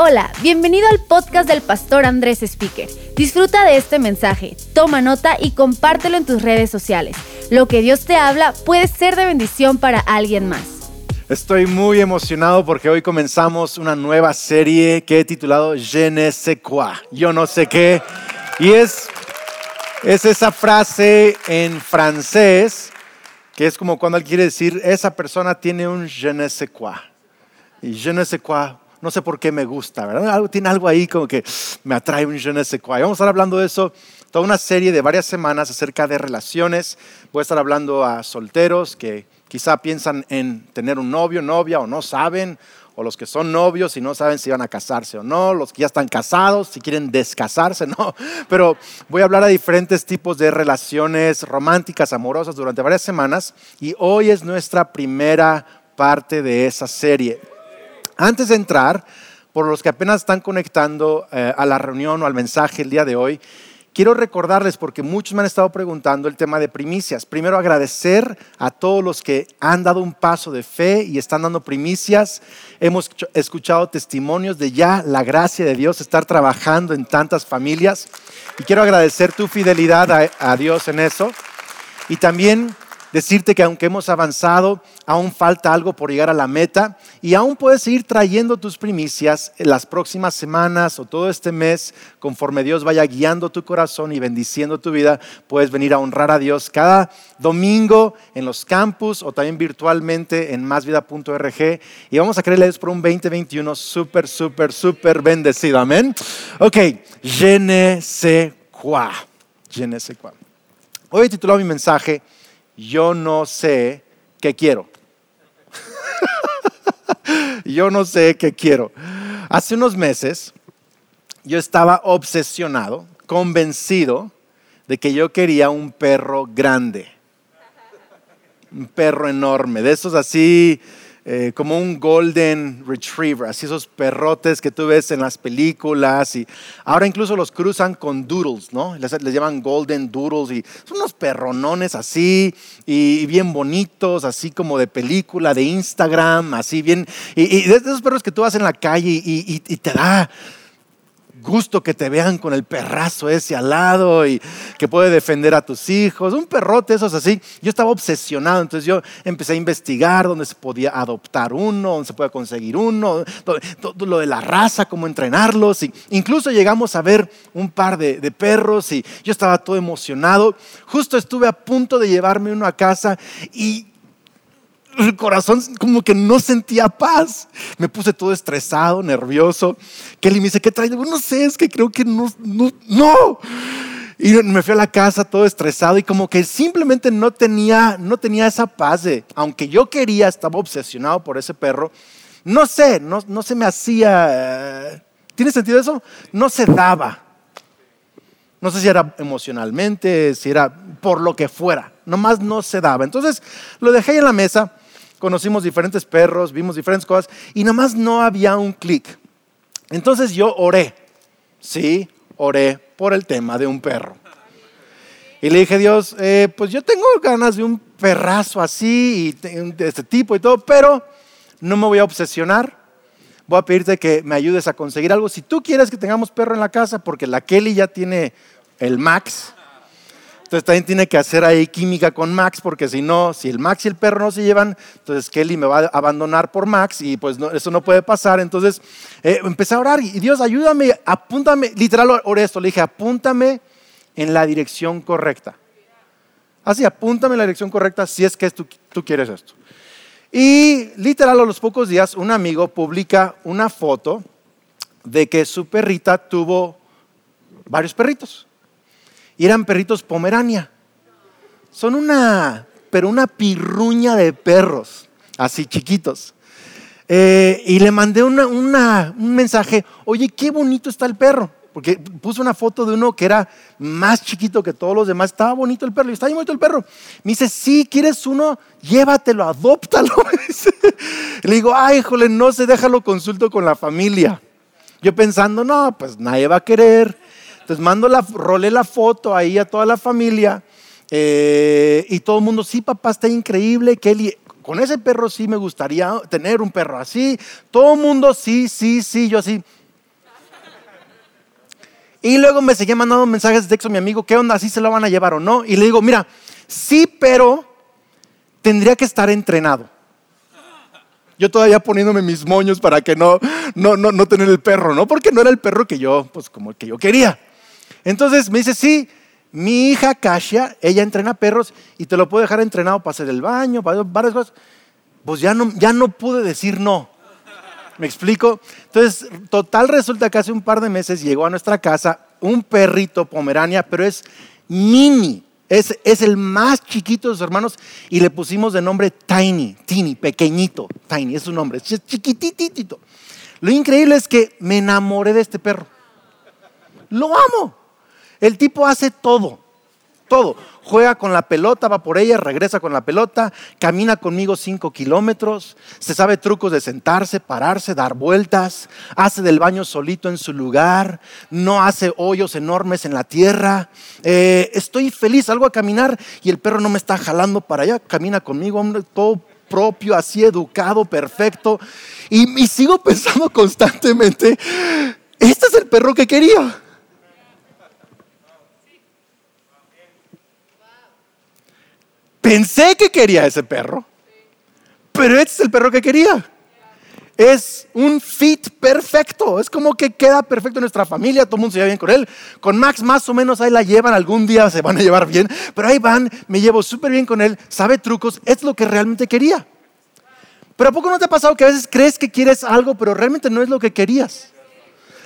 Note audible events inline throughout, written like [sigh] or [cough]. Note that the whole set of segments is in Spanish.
Hola, bienvenido al podcast del pastor Andrés Speaker. Disfruta de este mensaje, toma nota y compártelo en tus redes sociales. Lo que Dios te habla puede ser de bendición para alguien más. Estoy muy emocionado porque hoy comenzamos una nueva serie que he titulado Je ne sais quoi, yo no sé qué. Y es, es esa frase en francés que es como cuando alguien quiere decir, esa persona tiene un je ne sais quoi. Y je ne sais quoi no sé por qué me gusta, ¿verdad? tiene algo ahí como que me atrae un je ne sais quoi. vamos a estar hablando de eso toda una serie de varias semanas acerca de relaciones. Voy a estar hablando a solteros que quizá piensan en tener un novio, novia o no saben, o los que son novios y no saben si van a casarse o no, los que ya están casados, si quieren descasarse, [laughs] no. Pero voy a hablar a diferentes tipos de relaciones románticas, amorosas durante varias semanas y hoy es nuestra primera parte de esa serie. Antes de entrar, por los que apenas están conectando eh, a la reunión o al mensaje el día de hoy, quiero recordarles, porque muchos me han estado preguntando el tema de primicias. Primero agradecer a todos los que han dado un paso de fe y están dando primicias. Hemos escuchado testimonios de ya la gracia de Dios estar trabajando en tantas familias. Y quiero agradecer tu fidelidad a, a Dios en eso. Y también decirte que aunque hemos avanzado, aún falta algo por llegar a la meta y aún puedes ir trayendo tus primicias en las próximas semanas o todo este mes, conforme Dios vaya guiando tu corazón y bendiciendo tu vida, puedes venir a honrar a Dios cada domingo en los campus o también virtualmente en másvida.org y vamos a creerles por un 2021 súper, súper, súper bendecido. Amén. Ok, je ne sais quoi. Je ne sais quoi. Hoy he titulado mi mensaje yo no sé qué quiero. [laughs] yo no sé qué quiero. Hace unos meses yo estaba obsesionado, convencido de que yo quería un perro grande, un perro enorme, de esos así eh, como un golden retriever, así esos perrotes que tú ves en las películas y ahora incluso los cruzan con doodles, ¿no? Les, llaman golden doodles y son unos perronones así y, bien bonitos, así como de película, de Instagram, así bien, y, de esos perros que tú vas en la calle y te da gusto que te vean con el perrazo ese al lado y que puede defender a tus hijos. Un perrote, esos así. Yo estaba obsesionado, entonces yo empecé a investigar dónde se podía adoptar uno, dónde se puede conseguir uno, todo, lo de la raza, cómo entrenarlos. Incluso llegamos a ver un par de perros y yo estaba todo emocionado. Justo estuve a punto de llevarme uno a casa y el corazón como que no sentía paz. Me puse todo estresado, nervioso. Kelly me dice, ¿qué traes? No sé, es que creo que no, no, no. Y me fui a la casa todo estresado y como que simplemente no tenía, no tenía esa paz de, aunque yo quería, estaba obsesionado por ese perro, no sé, no, no se me hacía, ¿tiene sentido eso? No se daba. No sé si era emocionalmente, si era por lo que fuera, nomás no se daba. Entonces lo dejé en la mesa conocimos diferentes perros, vimos diferentes cosas y nada más no había un clic. Entonces yo oré, sí, oré por el tema de un perro. Y le dije, Dios, eh, pues yo tengo ganas de un perrazo así y de este tipo y todo, pero no me voy a obsesionar. Voy a pedirte que me ayudes a conseguir algo. Si tú quieres que tengamos perro en la casa, porque la Kelly ya tiene el Max, entonces también tiene que hacer ahí química con Max, porque si no, si el Max y el perro no se llevan, entonces Kelly me va a abandonar por Max y pues eso no puede pasar. Entonces eh, empecé a orar y Dios ayúdame, apúntame, literal oré esto, le dije, apúntame en la dirección correcta. Así, apúntame en la dirección correcta si es que tú, tú quieres esto. Y literal a los pocos días un amigo publica una foto de que su perrita tuvo varios perritos y eran perritos pomerania. Son una, pero una pirruña de perros, así chiquitos. Eh, y le mandé un mensaje, oye, qué bonito está el perro. Porque puso una foto de uno que era más chiquito que todos los demás. Estaba bonito el perro. Y está bien bonito el perro. Me dice, sí, ¿quieres uno? Llévatelo, adóptalo. [laughs] Le digo, ay, híjole, no se déjalo consulto con la familia. Yo pensando, no, pues nadie va a querer. Entonces mando la, rolé la foto ahí a toda la familia eh, y todo el mundo, sí, papá, está increíble, Kelly, con ese perro sí me gustaría tener un perro así. Todo el mundo, sí, sí, sí, yo así, Y luego me seguía mandando mensajes de texto a mi amigo, ¿qué onda? ¿Sí se lo van a llevar o no? Y le digo, mira, sí, pero tendría que estar entrenado. Yo todavía poniéndome mis moños para que no, no, no, no tener el perro, ¿no? Porque no era el perro que yo, pues como que yo quería. Entonces me dice, sí, mi hija Kasia, ella entrena perros y te lo puedo dejar entrenado para hacer el baño, para varias cosas. Pues ya no, ya no pude decir no. ¿Me explico? Entonces, total resulta que hace un par de meses llegó a nuestra casa un perrito pomerania, pero es mini. Es, es, el más chiquito de sus hermanos y le pusimos de nombre Tiny, Tiny, pequeñito, Tiny, es su nombre, es chiquititito. Lo increíble es que me enamoré de este perro. Lo amo. El tipo hace todo, todo. Juega con la pelota, va por ella, regresa con la pelota, camina conmigo cinco kilómetros, se sabe trucos de sentarse, pararse, dar vueltas, hace del baño solito en su lugar, no hace hoyos enormes en la tierra. Eh, estoy feliz, salgo a caminar y el perro no me está jalando para allá, camina conmigo, hombre, todo propio, así educado, perfecto. y sigo [laughs] pensando constantemente, este es el perro que quería. Pensé que quería ese perro, pero este es el perro que quería. Es un fit perfecto, es como que queda perfecto en nuestra familia, todo el mundo se lleva bien con él. Con Max más o menos ahí la llevan, algún día se van a llevar bien, pero ahí van, me llevo súper bien con él, sabe trucos, es lo que realmente quería. Pero ¿a poco no te ha pasado que a veces crees que quieres algo, pero realmente no es lo que querías?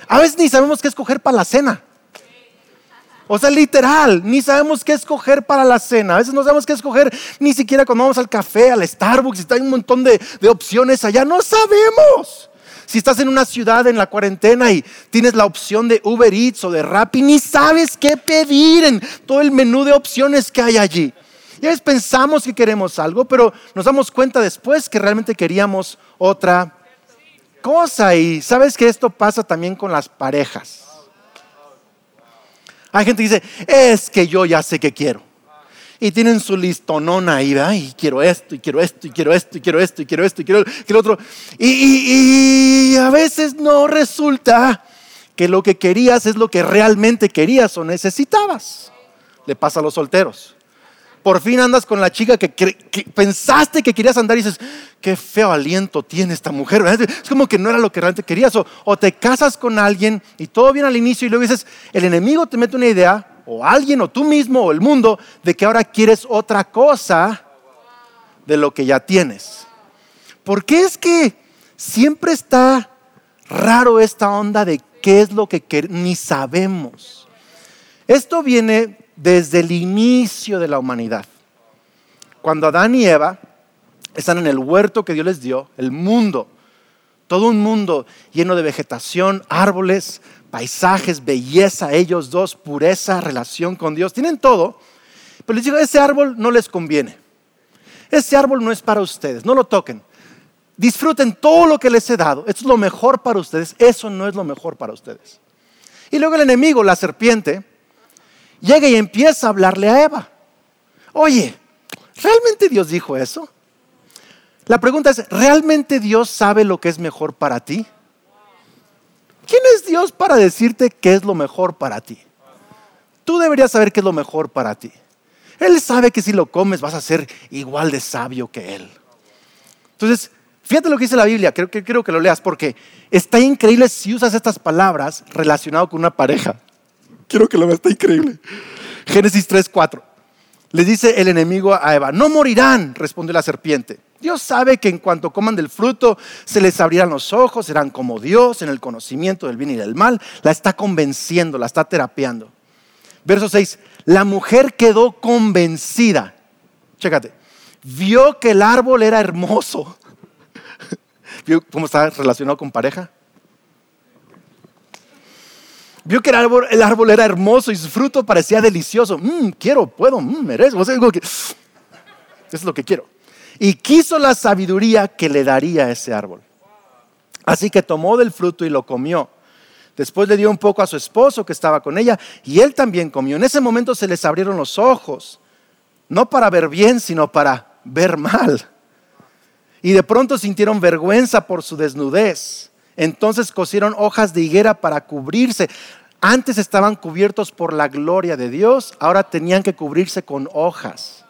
A veces ni sabemos qué escoger para la cena. O sea, literal, ni sabemos qué escoger para la cena. A veces no sabemos qué escoger ni siquiera cuando vamos al café, al Starbucks, está un montón de, opciones allá. No sabemos. Si estás en una ciudad en la cuarentena y tienes la opción de Uber Eats o de Rappi, ni sabes qué pedir en todo el menú de opciones que hay allí. Y a veces pensamos que queremos algo, pero nos damos cuenta después que realmente queríamos otra cosa. Y sabes que esto pasa también con las parejas. Hay gente que dice, es que yo ya sé que quiero. Y tienen su listonona ahí, y quiero esto, y quiero esto, y quiero esto, y quiero esto, y quiero esto, y quiero, quiero otro. Y, y a veces no resulta que lo que querías es lo que realmente querías o necesitabas. Le pasa a los solteros por fin andas con la chica que, pensaste que querías andar y dices, qué feo aliento tiene esta mujer. Es como que no era lo que realmente querías. O, te casas con alguien y todo viene al inicio y luego dices, el enemigo te mete una idea, o alguien, o tú mismo, o el mundo, de que ahora quieres otra cosa de lo que ya tienes. ¿Por qué es que siempre está raro esta onda de qué es lo que ni sabemos? Esto viene desde el inicio de la humanidad. Cuando Adán y Eva están en el huerto que Dios les dio, el mundo, todo un mundo lleno de vegetación, árboles, paisajes, belleza, ellos dos, pureza, relación con Dios, tienen todo, pero les digo, ese árbol no les conviene. Ese árbol no es para ustedes, no lo toquen. Disfruten todo lo que les he dado, esto es lo mejor para ustedes, eso no es lo mejor para ustedes. Y luego el enemigo, la serpiente, llega y empieza a hablarle a Eva. Oye, ¿realmente Dios dijo eso? La pregunta es, ¿realmente Dios sabe lo que es mejor para ti? ¿Quién es Dios para decirte qué es lo mejor para ti? Tú deberías saber qué es lo mejor para ti. Él sabe que si lo comes vas a ser igual de sabio que Él. Entonces, fíjate lo que dice la Biblia, creo que, creo que lo leas porque está increíble si usas estas palabras relacionado con una pareja. Quiero que lo veas, está increíble. Génesis 3, 4. Le dice el enemigo a Eva, no morirán, respondió la serpiente. Dios sabe que en cuanto coman del fruto se les abrirán los ojos, serán como Dios en el conocimiento del bien y del mal. La está convenciendo, la está terapeando. Verso 6, la mujer quedó convencida. Chécate, vio que el árbol era hermoso. [laughs] ¿Vio cómo está relacionado con pareja? Vio que el árbol, el árbol era hermoso y su fruto parecía delicioso. Mmm, quiero, puedo, mmm, merezco. Que, es lo que quiero. Y quiso la sabiduría que le daría ese árbol. Así que tomó del fruto y lo comió. Después le dio un poco a su esposo que estaba con ella y él también comió. En ese momento se les abrieron los ojos, no para ver bien, sino para ver mal. Y de pronto sintieron vergüenza por su desnudez. Entonces cosieron hojas de higuera para cubrirse. Antes estaban cubiertos por la gloria de Dios, ahora tenían que cubrirse con hojas,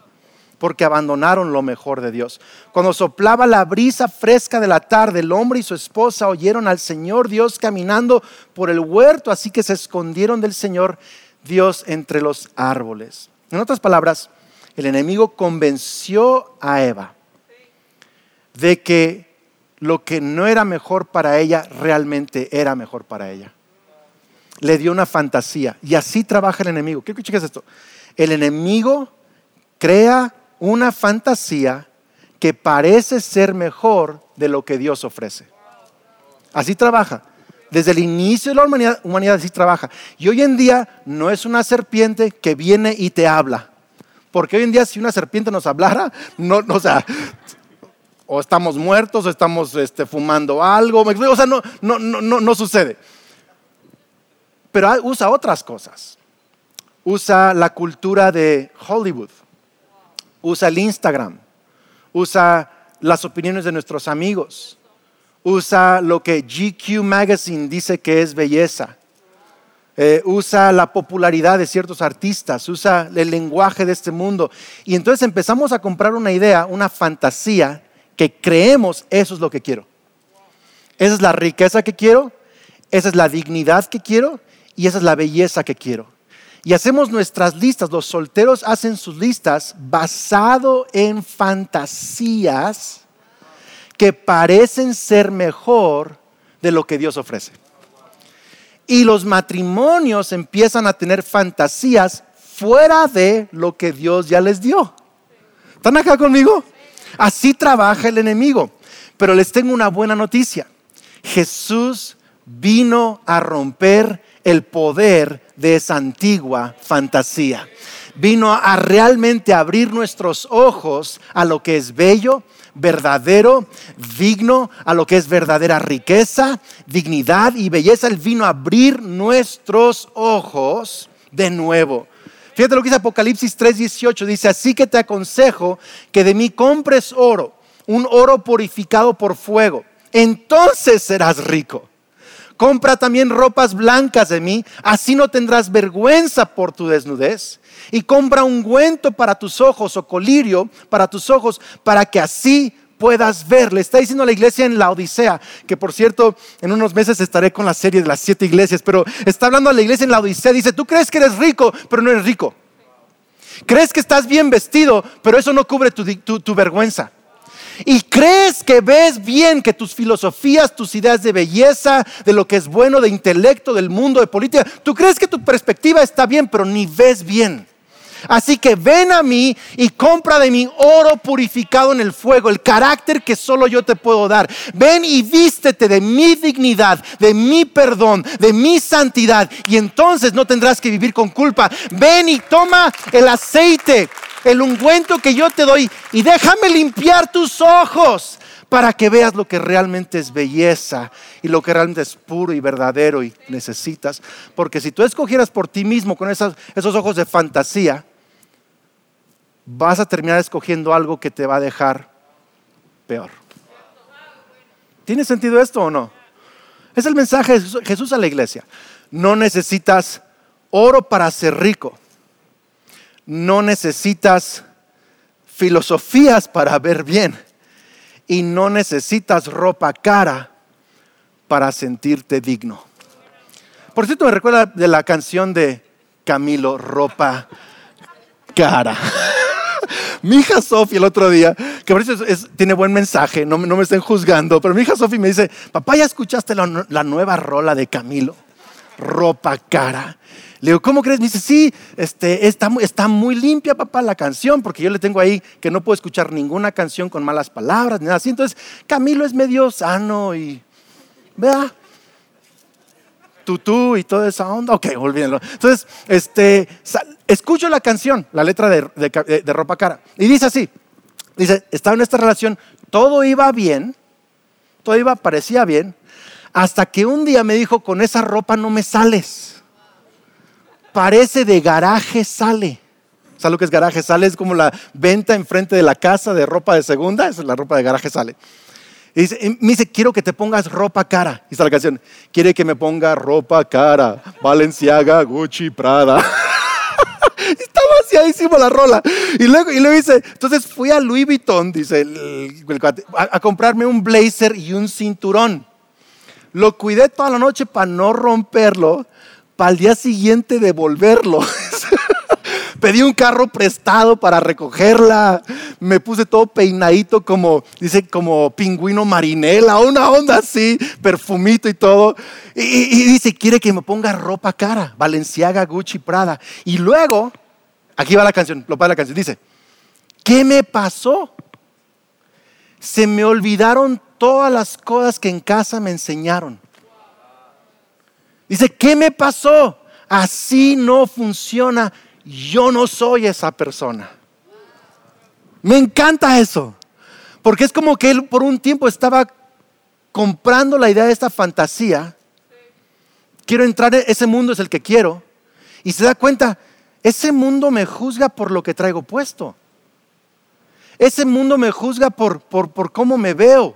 porque abandonaron lo mejor de Dios. Cuando soplaba la brisa fresca de la tarde, el hombre y su esposa oyeron al Señor Dios caminando por el huerto, así que se escondieron del Señor Dios entre los árboles. En otras palabras, el enemigo convenció a Eva de que lo que no era mejor para ella realmente era mejor para ella le dio una fantasía. Y así trabaja el enemigo. Quiero que cheques esto. El enemigo crea una fantasía que parece ser mejor de lo que Dios ofrece. Así trabaja. Desde el inicio de la humanidad, humanidad así trabaja. Y hoy en día no es una serpiente que viene y te habla. Porque hoy en día si una serpiente nos hablara, no, o sea, o estamos muertos o estamos este, fumando algo. O sea, no, no, no, no sucede pero usa otras cosas. Usa la cultura de Hollywood, usa el Instagram, usa las opiniones de nuestros amigos, usa lo que GQ Magazine dice que es belleza, eh, usa la popularidad de ciertos artistas, usa el lenguaje de este mundo. Y entonces empezamos a comprar una idea, una fantasía, que creemos eso es lo que quiero. Esa es la riqueza que quiero, esa es la dignidad que quiero y esa es la belleza que quiero. Y hacemos nuestras listas, los solteros hacen sus listas basado en fantasías que parecen ser mejor de lo que Dios ofrece. Y los matrimonios empiezan a tener fantasías fuera de lo que Dios ya les dio. ¿Están acá conmigo? Así trabaja el enemigo. Pero les tengo una buena noticia. Jesús vino a romper el poder de esa antigua fantasía. Vino a realmente abrir nuestros ojos a lo que es bello, verdadero, digno, a lo que es verdadera riqueza, dignidad y belleza. Él vino a abrir nuestros ojos de nuevo. Fíjate lo que dice Apocalipsis 3:18. Dice, así que te aconsejo que de mí compres oro, un oro purificado por fuego. Entonces serás rico Compra también ropas blancas de mí, así no tendrás vergüenza por tu desnudez. Y compra ungüento para tus ojos o colirio para tus ojos, para que así puedas ver. Le está diciendo a la iglesia en la Odisea, que por cierto, en unos meses estaré con la serie de las siete iglesias, pero está hablando a la iglesia en la Odisea. Dice, tú crees que eres rico, pero no eres rico. Crees que estás bien vestido, pero eso no cubre tu, tu vergüenza y crees que ves bien que tus filosofías, tus ideas de belleza, de lo que es bueno, de intelecto, del mundo, de política, tú crees que tu perspectiva está bien, pero ni ves bien. Así que ven a mí y compra de mí oro purificado en el fuego, el carácter que solo yo te puedo dar. Ven y vístete de mi dignidad, de mi perdón, de mi santidad y entonces no tendrás que vivir con culpa. Ven y toma el aceite el ungüento que yo te doy y déjame limpiar tus ojos para que veas lo que realmente es belleza y lo que realmente es puro y verdadero y necesitas. Porque si tú escogieras por ti mismo con esos, esos ojos de fantasía, vas a terminar escogiendo algo que te va a dejar peor. ¿Tiene sentido esto o no? Es el mensaje de Jesús a la iglesia. No necesitas oro para ser rico no necesitas filosofías para ver bien y no necesitas ropa cara para sentirte digno. Por cierto, me recuerda de la canción de Camilo, ropa cara. [laughs] mi hija Sofía el otro día, que por eso tiene buen mensaje, no, me estén juzgando, pero mi hija Sofía me dice, papá, ¿ya escuchaste la, la nueva rola de Camilo? Ropa cara. Le digo, ¿cómo crees? Me dice, sí, este, está, está muy limpia, papá, la canción, porque yo le tengo ahí que no puedo escuchar ninguna canción con malas palabras, ni nada así. Entonces, Camilo es medio sano y, vea, tutú y toda esa onda. Ok, olvídenlo. Entonces, este, escucho la canción, la letra de, de, de Ropa Cara, y dice así, dice, estaba en esta relación, todo iba bien, todo iba, parecía bien, hasta que un día me dijo, con esa ropa no me sales parece de garaje sale. ¿Sabes lo que es garaje sale? Es como la venta enfrente de la casa de ropa de segunda, esa es la ropa de garaje sale. Y dice, me dice, quiero que te pongas ropa cara. Y está la canción, quiere que me ponga ropa cara, Valenciaga, Gucci, Prada. [laughs] Está vaciadísimo la rola. Y luego, y luego dice, entonces fui a Louis Vuitton, dice cuate, a, a comprarme un blazer y un cinturón. Lo cuidé toda la noche para no romperlo, para el día siguiente devolverlo. [laughs] Pedí un carro prestado para recogerla. Me puse todo peinadito como, dice, como pingüino marinela, una onda así, perfumito y todo. Y, dice, quiere que me ponga ropa cara, Valenciaga, Gucci, Prada. Y luego, aquí va la canción, lo para la canción, dice, ¿qué me pasó? Se me olvidaron todas las cosas que en casa me enseñaron. Dice, ¿qué me pasó? Así no funciona. Yo no soy esa persona. Me encanta eso. Porque es como que él por un tiempo estaba comprando la idea de esta fantasía. Quiero entrar en ese mundo, es el que quiero. Y se da cuenta, ese mundo me juzga por lo que traigo puesto. Ese mundo me juzga por, por, por cómo me veo.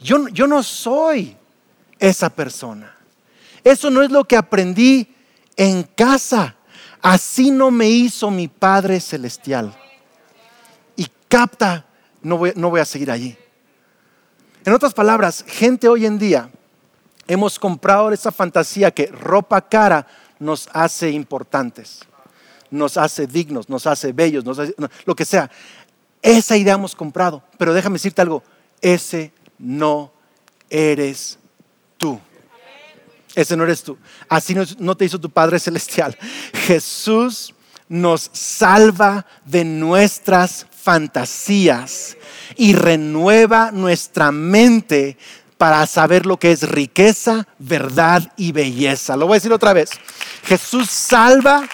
Yo, yo no soy esa persona. Eso no es lo que aprendí en casa. Así no me hizo mi Padre Celestial. Y capta, no voy, a seguir allí. En otras palabras, gente hoy en día hemos comprado esa fantasía que ropa cara nos hace importantes, nos hace dignos, nos hace bellos, nos hace, lo que sea. Esa idea hemos comprado. Pero déjame decirte algo, ese no eres tú. Ese no eres tú. Así no, no te hizo tu Padre Celestial. Jesús nos salva de nuestras fantasías y renueva nuestra mente para saber lo que es riqueza, verdad y belleza. Lo voy a decir otra vez. Jesús salva,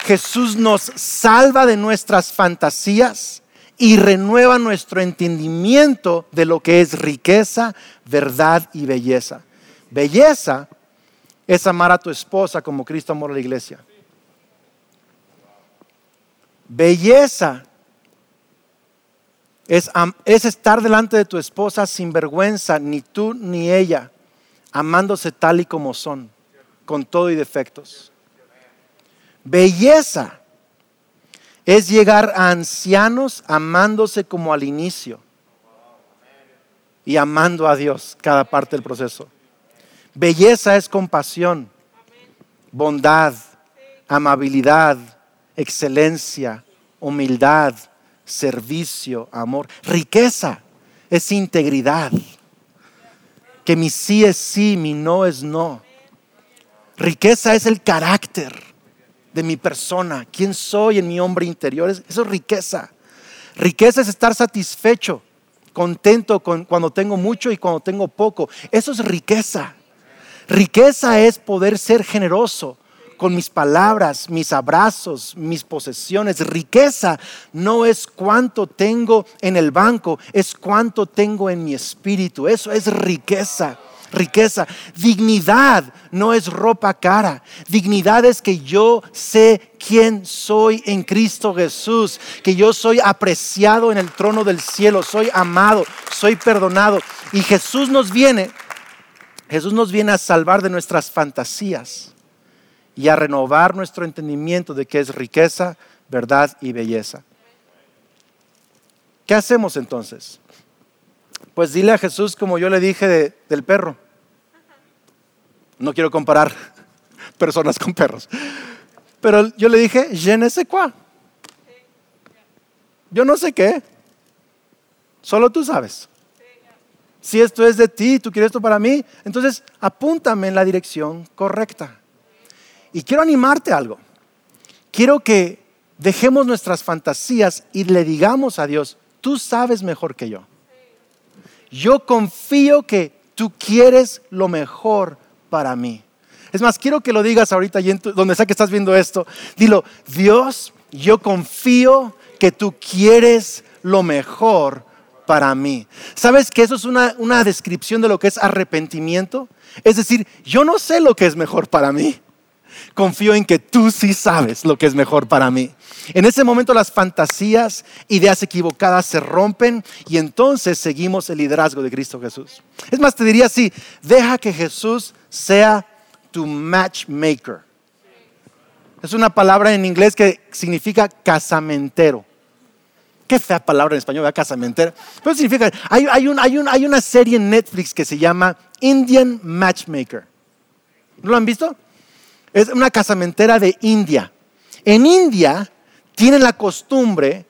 Jesús nos salva de nuestras fantasías y renueva nuestro entendimiento de lo que es riqueza, verdad y belleza. Belleza es amar a tu esposa como Cristo amó a la iglesia. Belleza es, es, estar delante de tu esposa sin vergüenza, ni tú ni ella, amándose tal y como son, con todo y defectos. Belleza es llegar a ancianos amándose como al inicio y amando a Dios cada parte del proceso. Belleza es compasión, bondad, amabilidad, excelencia, humildad, servicio, amor. Riqueza es integridad. Que mi sí es sí, mi no es no. Riqueza es el carácter de mi persona, quién soy en mi hombre interior. Eso es riqueza. Riqueza es estar satisfecho, contento con, cuando tengo mucho y cuando tengo poco. Eso es riqueza. Riqueza es poder ser generoso con mis palabras, mis abrazos, mis posesiones. Riqueza no es cuánto tengo en el banco, es cuánto tengo en mi espíritu. Eso es riqueza. Riqueza. Dignidad no es ropa cara. Dignidad es que yo sé quién soy en Cristo Jesús, que yo soy apreciado en el trono del cielo, soy amado, soy perdonado. Y Jesús nos viene Jesús nos viene a salvar de nuestras fantasías y a renovar nuestro entendimiento de qué es riqueza, verdad y belleza. ¿Qué hacemos entonces? Pues dile a Jesús como yo le dije del perro. No quiero comparar [laughs] personas con perros. Pero yo le dije, je ne sais quoi. Yo no sé qué. Solo tú sabes si esto es de ti, tú quieres esto para mí, entonces apúntame en la dirección correcta. Y quiero animarte a algo. Quiero que dejemos nuestras fantasías y le digamos a Dios, tú sabes mejor que yo. Yo confío que tú quieres lo mejor para mí. Es más, quiero que lo digas ahorita, donde sea que estás viendo esto. Dilo, Dios, yo confío que tú quieres lo mejor para mí. ¿Sabes que eso es una, una descripción de lo que es arrepentimiento? Es decir, yo no sé lo que es mejor para mí. Confío en que tú sí sabes lo que es mejor para mí. En ese momento las fantasías, ideas equivocadas se rompen y entonces seguimos el liderazgo de Cristo Jesús. Es más, te diría así, deja que Jesús sea tu matchmaker. Es una palabra en inglés que significa casamentero. Qué fea palabra en español, ¿verdad? Casamentero. Pero significa, hay, hay, un, hay, un, hay una serie en Netflix que se llama Indian Matchmaker. ¿No lo han visto? Es una casamentera de India. En India tienen la costumbre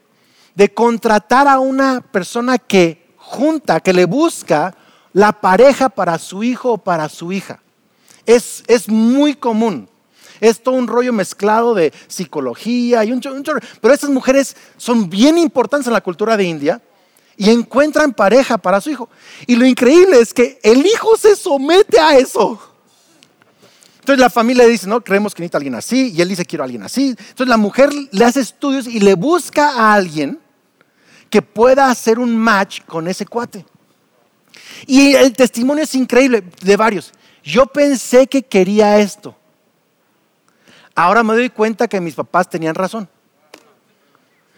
de contratar a una persona que junta, que le busca la pareja para su hijo o para su hija. Es muy común. Es todo un rollo mezclado de psicología y un, un Pero estas mujeres son bien importantes en la cultura de India y encuentran pareja para su hijo. Y lo increíble es que el hijo se somete a eso. Entonces la familia dice, no, creemos que necesita alguien así, y él dice, quiero a alguien así. Entonces la mujer le hace estudios y le busca a alguien que pueda hacer un match con ese cuate. Y el testimonio es increíble de varios. Yo pensé que quería esto. Ahora me doy cuenta que mis papás tenían razón.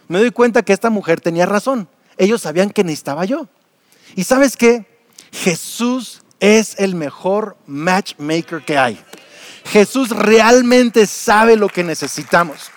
Me doy cuenta que esta mujer tenía razón. Ellos sabían que necesitaba yo. Y sabes qué? Jesús es el mejor matchmaker que hay. Jesús realmente sabe lo que necesitamos.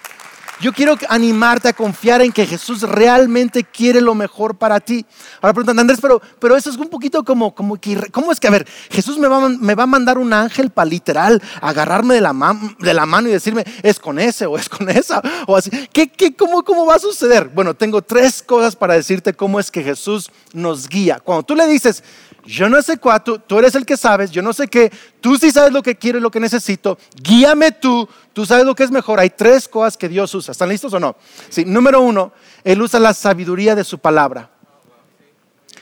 Yo quiero animarte a confiar en que Jesús realmente quiere lo mejor para ti. Ahora preguntan, Andrés, pero, pero eso es un poquito como, como que, ¿cómo es que, a ver, Jesús me va, me va a mandar un ángel para literal agarrarme de la, de la mano y decirme, es con ese o es con esa [laughs] o así? ¿Qué, qué, cómo, ¿Cómo va a suceder? Bueno, tengo tres cosas para decirte cómo es que Jesús nos guía. Cuando tú le dices, yo no sé cuánto, tú eres el que sabes, yo no sé qué, tú sí sabes lo que quiero y lo que necesito, guíame tú, tú sabes lo que es mejor. Hay tres cosas que Dios usa. ¿Están listos o no? Sí, número uno, Él usa la sabiduría de su palabra.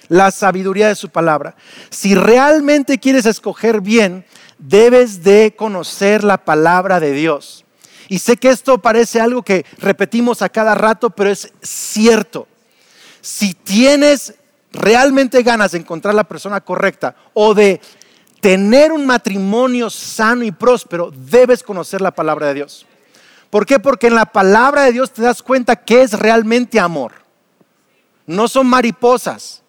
La sabiduría de su palabra. Si realmente quieres escoger bien, debes de conocer la palabra de Dios. Y sé que esto parece algo que repetimos a cada rato, pero es cierto. Si tienes realmente ganas de encontrar la persona correcta o de tener un matrimonio sano y próspero, debes conocer la palabra de Dios. ¿Por qué? Porque en la palabra de Dios te das cuenta que es realmente amor. No son mariposas.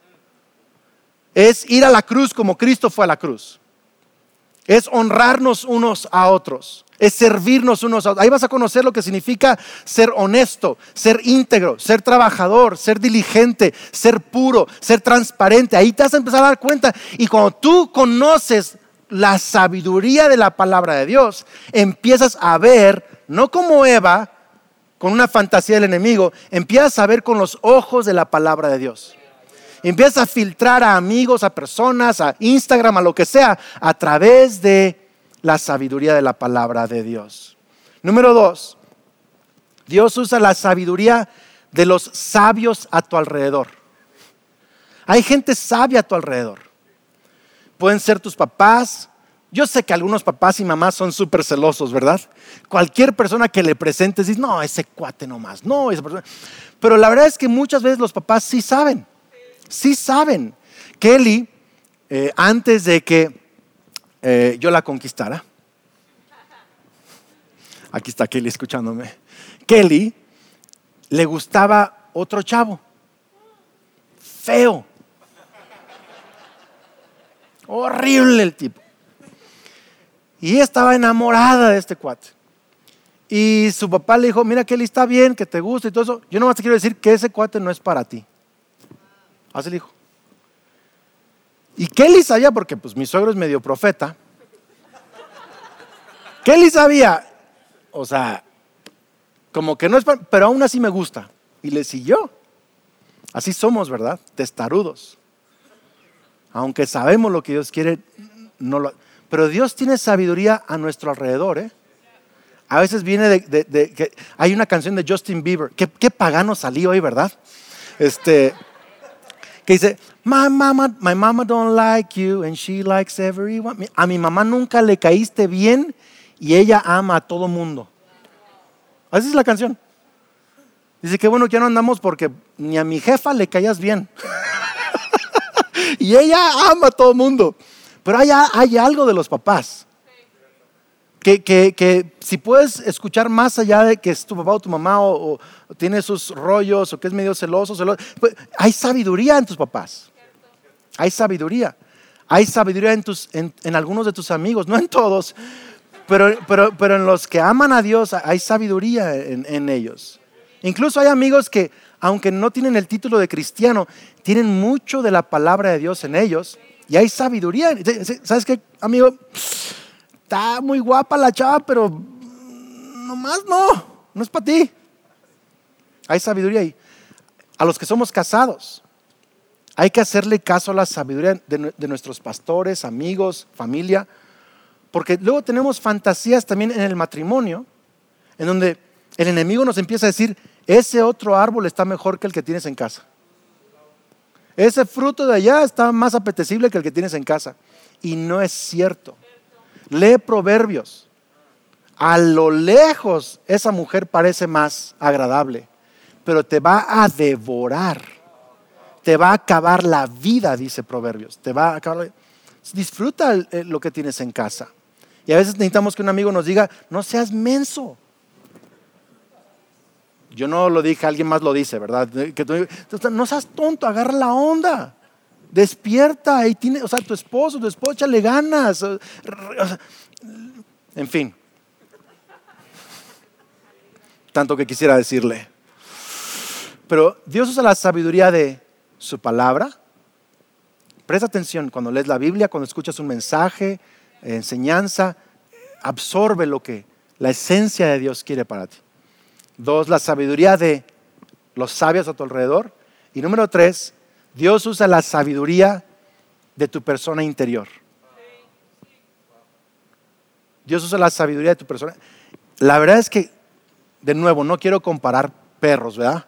Es ir a la cruz como Cristo fue a la cruz. Es honrarnos unos a otros es servirnos unos a otros. Ahí vas a conocer lo que significa ser honesto, ser íntegro, ser trabajador, ser diligente, ser puro, ser transparente. Ahí te vas a empezar a dar cuenta. Y cuando tú conoces la sabiduría de la palabra de Dios, empiezas a ver, no como Eva, con una fantasía del enemigo, empiezas a ver con los ojos de la palabra de Dios. Empiezas a filtrar a amigos, a personas, a Instagram, a lo que sea, a través de la sabiduría de la palabra de Dios. Número dos, Dios usa la sabiduría de los sabios a tu alrededor. Hay gente sabia a tu alrededor. Pueden ser tus papás. Yo sé que algunos papás y mamás son súper celosos, ¿verdad? Cualquier persona que le presentes dice, no, ese cuate nomás, no, esa persona. Pero la verdad es que muchas veces los papás sí saben, sí saben. Kelly, eh, antes de que eh, yo la conquistara. Aquí está Kelly escuchándome. Kelly le gustaba otro chavo. Feo. Horrible el tipo. Y estaba enamorada de este cuate. Y su papá le dijo, mira Kelly, está bien, que te gusta y todo eso. Yo nomás te quiero decir que ese cuate no es para ti. Así le dijo. Y Kelly sabía, porque pues mi suegro es medio profeta. Kelly sabía, o sea, como que no es, pero aún así me gusta. Y le siguió. Así somos, ¿verdad? Testarudos. Aunque sabemos lo que Dios quiere, no lo, pero Dios tiene sabiduría a nuestro alrededor, ¿eh? A veces viene de, que hay una canción de Justin Bieber, qué, qué pagano salió hoy, ¿verdad? Este, que dice, my mama, my mama don't like you and she likes everyone. A mi mamá nunca le caíste bien y ella ama a todo mundo. Así es la canción. Dice que bueno, ya no andamos porque ni a mi jefa le caías bien. [laughs] y ella ama a todo mundo. Pero hay, hay algo de los papás. Que, que, que, si puedes escuchar más allá de que es tu papá o tu mamá o, tiene sus rollos o que es medio celoso, celoso pues, hay sabiduría en tus papás. Hay sabiduría. Hay sabiduría en, algunos de tus amigos, no en todos, pero, pero, pero, en los que aman a Dios hay sabiduría en, en ellos. Incluso hay amigos que, aunque no tienen el título de cristiano, tienen mucho de la palabra de Dios en ellos y hay sabiduría. ¿Sabes qué, amigo? está muy guapa la chava, pero nomás no, no es para ti. Hay sabiduría ahí. A los que somos casados, hay que hacerle caso a la sabiduría de, nuestros pastores, amigos, familia, porque luego tenemos fantasías también en el matrimonio, en donde el enemigo nos empieza a decir, ese otro árbol está mejor que el que tienes en casa. Ese fruto de allá está más apetecible que el que tienes en casa. Y no es cierto. Lee proverbios. A lo lejos esa mujer parece más agradable, pero te va a devorar. Te va a acabar la vida, dice proverbios. Te va a acabar Disfruta lo que tienes en casa. Y a veces necesitamos que un amigo nos diga, no seas menso. Yo no lo dije, alguien más lo dice, ¿verdad? no seas tonto, agarra la onda. Despierta y tiene, o sea, tu esposo, tu esposa, le ganas. En fin. Tanto que quisiera decirle. Pero Dios usa la sabiduría de su palabra. Presta atención cuando lees la Biblia, cuando escuchas un mensaje, enseñanza, absorbe lo que la esencia de Dios quiere para ti. Dos, la sabiduría de los sabios a tu alrededor. Y número tres, Dios usa la sabiduría de tu persona interior. Dios usa la sabiduría de tu persona. La verdad es que, de nuevo, no quiero comparar perros, ¿verdad?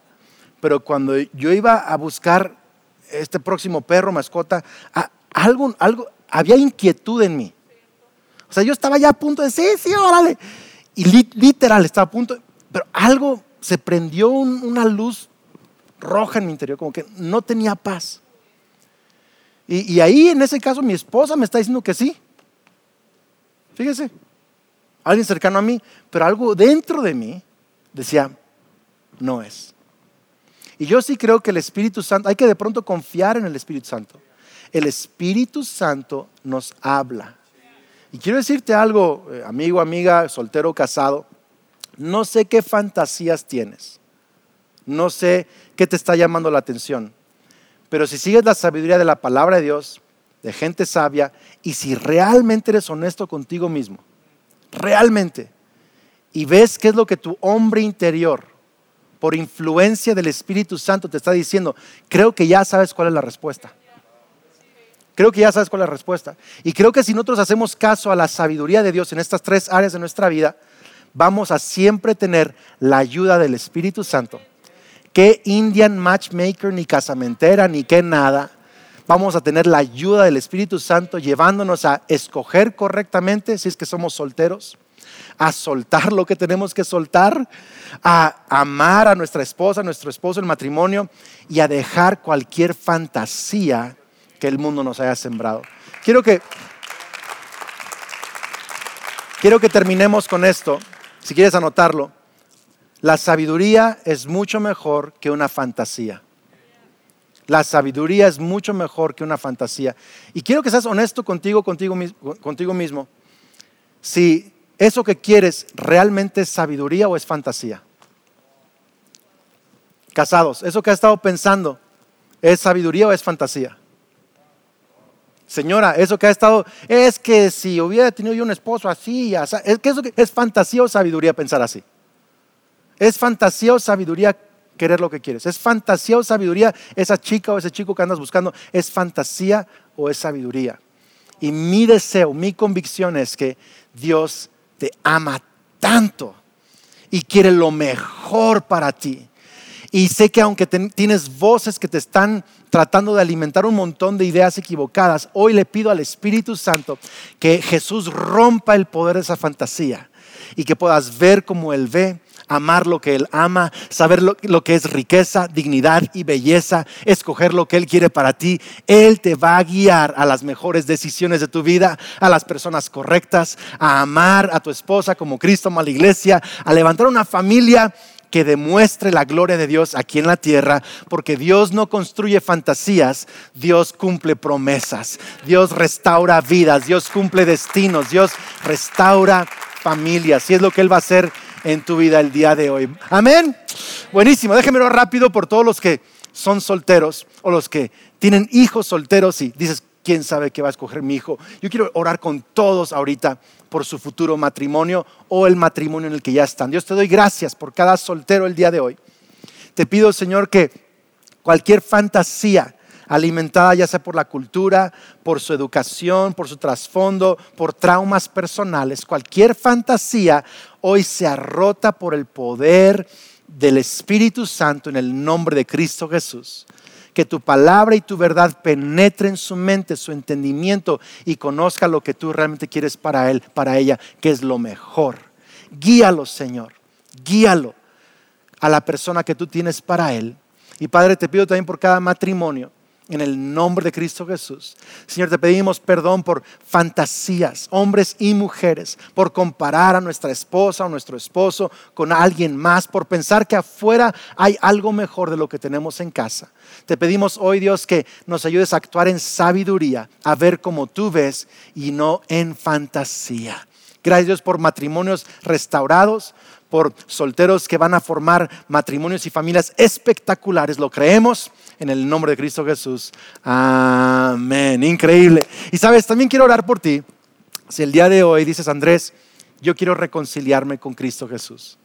Pero cuando yo iba a buscar este próximo perro, mascota, algo, algo, había inquietud en mí. O sea, yo estaba ya a punto de, sí, sí, órale. Y literal, estaba a punto, pero algo se prendió una luz roja en mi interior, como que no tenía paz. Y, ahí en ese caso mi esposa me está diciendo que sí. Fíjese, alguien cercano a mí, pero algo dentro de mí decía, no es. Y yo sí creo que el Espíritu Santo, hay que de pronto confiar en el Espíritu Santo. El Espíritu Santo nos habla. Y quiero decirte algo, eh, amigo, amiga, soltero, casado, no sé qué fantasías tienes. No sé qué te está llamando la atención. Pero si sigues la sabiduría de la palabra de Dios, de gente sabia, y si realmente eres honesto contigo mismo, realmente, y ves qué es lo que tu hombre interior, por influencia del Espíritu Santo, te está diciendo, creo que ya sabes cuál es la respuesta. Creo que ya sabes cuál es la respuesta. Y creo que si nosotros hacemos caso a la sabiduría de Dios en estas tres áreas de nuestra vida, vamos a siempre tener la ayuda del Espíritu Santo qué Indian matchmaker, ni casamentera, ni qué nada. Vamos a tener la ayuda del Espíritu Santo llevándonos a escoger correctamente si es que somos solteros, a soltar lo que tenemos que soltar, a amar a nuestra esposa, a nuestro esposo, el matrimonio y a dejar cualquier fantasía que el mundo nos haya sembrado. Quiero que quiero que terminemos con esto. Si quieres anotarlo, la sabiduría es mucho mejor que una fantasía. La sabiduría es mucho mejor que una fantasía. Y quiero que seas honesto contigo, contigo, contigo mismo. Si eso que quieres realmente es sabiduría o es fantasía. Casados, eso que has estado pensando, ¿es sabiduría o es fantasía? Señora, eso que ha estado, es que si hubiera tenido yo un esposo así, es que eso es fantasía o sabiduría pensar así. Es fantasía o sabiduría querer lo que quieres. Es fantasía o sabiduría esa chica o ese chico que andas buscando. Es fantasía o es sabiduría. Y mi deseo, mi convicción es que Dios te ama tanto y quiere lo mejor para ti. Y sé que aunque tienes voces que te están tratando de alimentar un montón de ideas equivocadas, hoy le pido al Espíritu Santo que Jesús rompa el poder de esa fantasía y que puedas ver como Él ve, amar lo que Él ama, saber lo, que es riqueza, dignidad y belleza, escoger lo que Él quiere para ti. Él te va a guiar a las mejores decisiones de tu vida, a las personas correctas, a amar a tu esposa como Cristo ama a la iglesia, a levantar una familia que demuestre la gloria de Dios aquí en la tierra, porque Dios no construye fantasías, Dios cumple promesas, Dios restaura vidas, Dios cumple destinos, Dios restaura familias, y es lo que Él va a hacer en tu vida el día de hoy. Amén. Buenísimo, déjenmelo rápido por todos los que son solteros o los que tienen hijos solteros y dices, quién sabe qué va a escoger mi hijo. Yo quiero orar con todos ahorita por su futuro matrimonio o el matrimonio en el que ya están. Dios te doy gracias por cada soltero el día de hoy. Te pido, Señor, que cualquier fantasía alimentada ya sea por la cultura, por su educación, por su trasfondo, por traumas personales, cualquier fantasía hoy se rota por el poder del Espíritu Santo en el nombre de Cristo Jesús que tu palabra y tu verdad penetren su mente, su entendimiento y conozca lo que tú realmente quieres para él, para ella, que es lo mejor. Guíalo, Señor, guíalo a la persona que tú tienes para él. Y Padre, te pido también por cada matrimonio en el nombre de Cristo Jesús. Señor, te pedimos perdón por fantasías, hombres y mujeres, por comparar a nuestra esposa o nuestro esposo con alguien más, por pensar que afuera hay algo mejor de lo que tenemos en casa. Te pedimos hoy, Dios, que nos ayudes a actuar en sabiduría, a ver como tú ves y no en fantasía. Gracias Dios por matrimonios restaurados, por solteros que van a formar matrimonios y familias espectaculares. Lo creemos en el nombre de Cristo Jesús. Amén. Increíble. Y sabes, también quiero orar por ti. Si el día de hoy dices, Andrés, yo quiero reconciliarme con Cristo Jesús.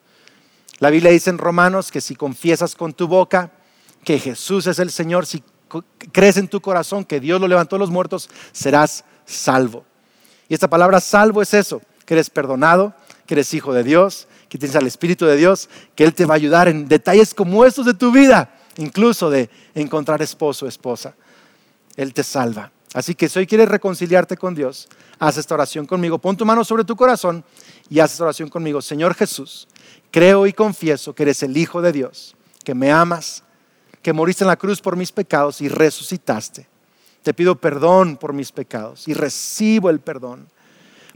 La Biblia dice en Romanos que si confiesas con tu boca que Jesús es el Señor, si crees en tu corazón que Dios lo levantó de los muertos, serás salvo. Y esta palabra salvo es eso, que eres perdonado, que eres hijo de Dios, que tienes al Espíritu de Dios, que Él te va a ayudar en detalles como estos de tu vida, incluso de encontrar esposo o esposa. Él te salva. Así que si hoy quieres reconciliarte con Dios, haz esta oración conmigo. Pon tu mano sobre tu corazón y haz esta oración conmigo. Señor Jesús, creo y confieso que eres el Hijo de Dios, que me amas, que moriste en la cruz por mis pecados y resucitaste. Te pido perdón por mis pecados y recibo el perdón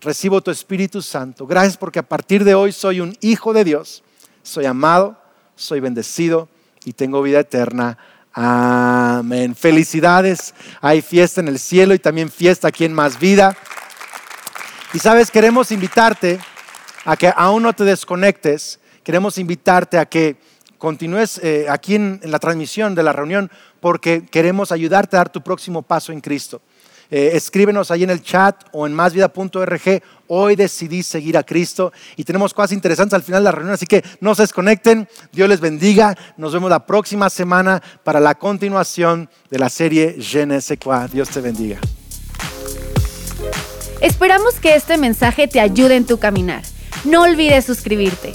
recibo tu Espíritu Santo. Gracias porque a partir de hoy soy un hijo de Dios. Soy amado, soy bendecido y tengo vida eterna. Amén. Felicidades. Hay fiesta en el cielo y también fiesta aquí en Más Vida. Y sabes, queremos invitarte a que aún no te desconectes. Queremos invitarte a que continúes eh, aquí en la transmisión de la reunión porque queremos ayudarte a dar tu próximo paso en Cristo. Eh, escríbenos ahí en el chat o en másvida.org. Hoy decidí seguir a Cristo y tenemos cosas interesantes al final de la reunión, así que no se desconecten. Dios les bendiga. Nos vemos la próxima semana para la continuación de la serie Je ne sais quoi. Dios te bendiga. Esperamos que este mensaje te ayude en tu caminar. No olvides suscribirte.